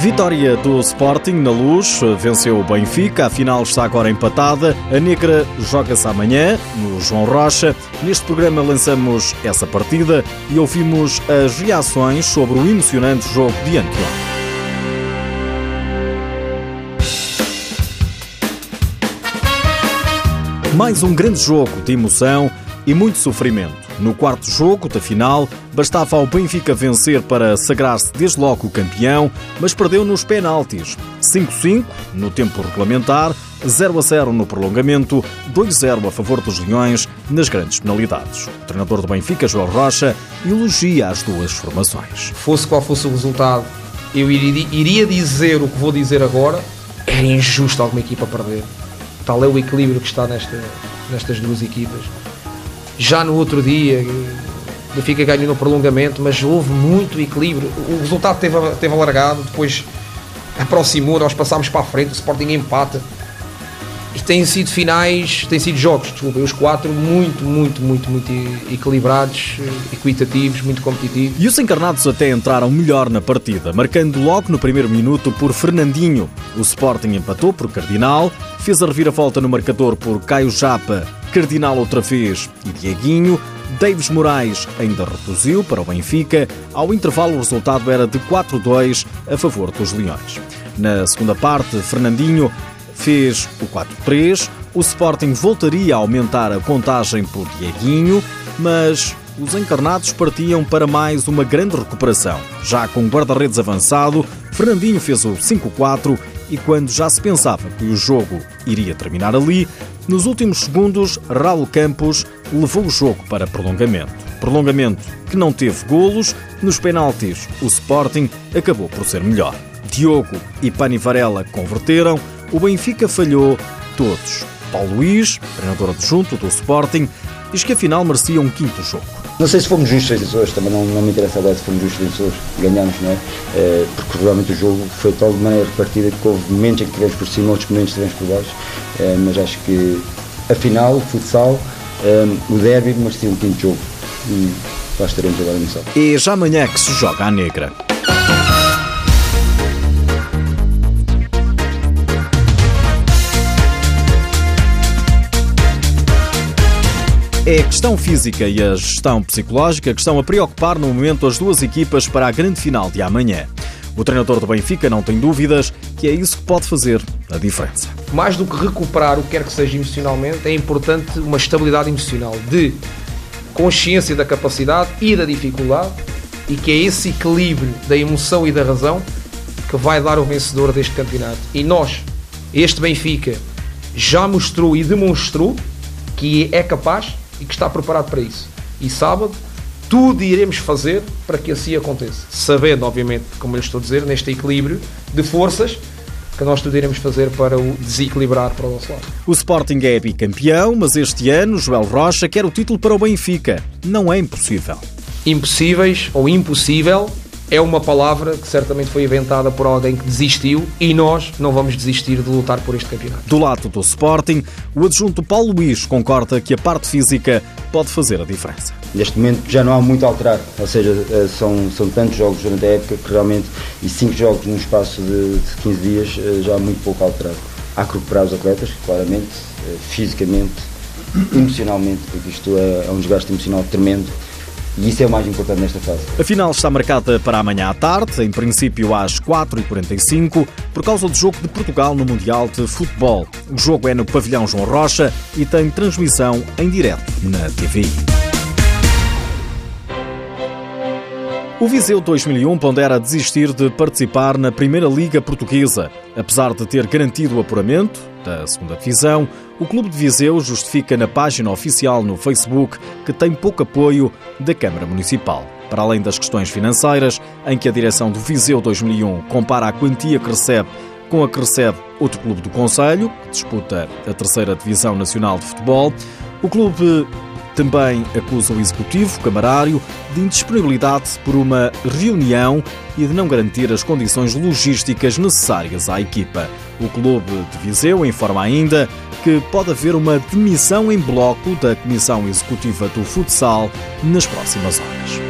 Vitória do Sporting na luz, venceu o Benfica, a final está agora empatada. A Negra joga-se amanhã no João Rocha. Neste programa lançamos essa partida e ouvimos as reações sobre o emocionante jogo de anteontem. Mais um grande jogo de emoção e muito sofrimento. No quarto jogo da final, bastava ao Benfica vencer para sagrar-se desde logo o campeão, mas perdeu nos penaltis. 5-5 no tempo regulamentar, 0-0 no prolongamento, 2-0 a favor dos Leões nas grandes penalidades. O treinador do Benfica, João Rocha, elogia as duas formações. Fosse qual fosse o resultado, eu iria dizer o que vou dizer agora, era injusto alguma equipa perder. Tal é o equilíbrio que está nesta, nestas duas equipas já no outro dia, o Benfica ganhou no prolongamento, mas houve muito equilíbrio. O resultado teve, teve alargado, depois aproximou, nós passámos para a frente, o Sporting empata. E têm sido finais, têm sido jogos, desculpa, os quatro muito, muito, muito, muito equilibrados, equitativos, muito competitivos. E os encarnados até entraram melhor na partida, marcando logo no primeiro minuto por Fernandinho. O Sporting empatou por Cardinal, fez a reviravolta no marcador por Caio Japa Cardinal outra vez e Dieguinho. Davis Moraes ainda reduziu para o Benfica. Ao intervalo, o resultado era de 4-2 a favor dos Leões. Na segunda parte, Fernandinho fez o 4-3. O Sporting voltaria a aumentar a contagem por Dieguinho, mas os encarnados partiam para mais uma grande recuperação. Já com guarda-redes avançado, Fernandinho fez o 5-4 e quando já se pensava que o jogo iria terminar ali, nos últimos segundos, Raul Campos levou o jogo para prolongamento. Prolongamento que não teve golos, nos penaltis o Sporting acabou por ser melhor. Diogo e Pani Varela converteram, o Benfica falhou todos. Paulo Luís, treinador adjunto do Sporting, diz que afinal merecia um quinto jogo. Não sei se fomos justos vencedores, também não, não me interessa agora se fomos justos vencedores, ganhamos, não é? é? Porque realmente o jogo foi de tal maneira repartida que houve momentos em que tivemos por cima, outros momentos tivemos por baixo, é, mas acho que afinal, o futsal, é, o derby merecia um quinto jogo e lá estaremos agora no sábado. E já amanhã que se joga a negra. É a questão física e a gestão psicológica que estão a preocupar no momento as duas equipas para a grande final de amanhã. O treinador do Benfica não tem dúvidas que é isso que pode fazer a diferença. Mais do que recuperar o que quer que seja emocionalmente, é importante uma estabilidade emocional de consciência da capacidade e da dificuldade e que é esse equilíbrio da emoção e da razão que vai dar o vencedor deste campeonato. E nós, este Benfica, já mostrou e demonstrou que é capaz e que está preparado para isso. E sábado, tudo iremos fazer para que assim aconteça. Sabendo, obviamente, como eu estou a dizer, neste equilíbrio de forças, que nós tudo iremos fazer para o desequilibrar para o nosso lado. O Sporting é bicampeão, mas este ano Joel Rocha quer o título para o Benfica. Não é impossível. Impossíveis ou impossível é uma palavra que certamente foi inventada por alguém que desistiu e nós não vamos desistir de lutar por este campeonato. Do lado do Sporting, o adjunto Paulo Luís concorda que a parte física pode fazer a diferença. Neste momento já não há muito a alterar, ou seja, eh, são, são tantos jogos durante a época que realmente, e cinco jogos num espaço de, de 15 dias, eh, já há muito pouco a alterar. Há que recuperar os atletas, claramente, eh, fisicamente, emocionalmente, porque isto é, é um desgaste emocional tremendo e isso é o mais importante nesta fase. A final está marcada para amanhã à tarde, em princípio às 4h45, por causa do jogo de Portugal no Mundial de Futebol. O jogo é no Pavilhão João Rocha e tem transmissão em direto na TVI. O Viseu 2001 pondera desistir de participar na Primeira Liga Portuguesa. Apesar de ter garantido o apuramento da segunda divisão, o Clube de Viseu justifica na página oficial no Facebook que tem pouco apoio da Câmara Municipal. Para além das questões financeiras, em que a direção do Viseu 2001 compara a quantia que recebe com a que recebe outro clube do Conselho, que disputa a terceira Divisão Nacional de Futebol, o clube também acusa o executivo camarário de indisponibilidade por uma reunião e de não garantir as condições logísticas necessárias à equipa. O clube de Viseu informa ainda que pode haver uma demissão em bloco da Comissão Executiva do Futsal nas próximas horas.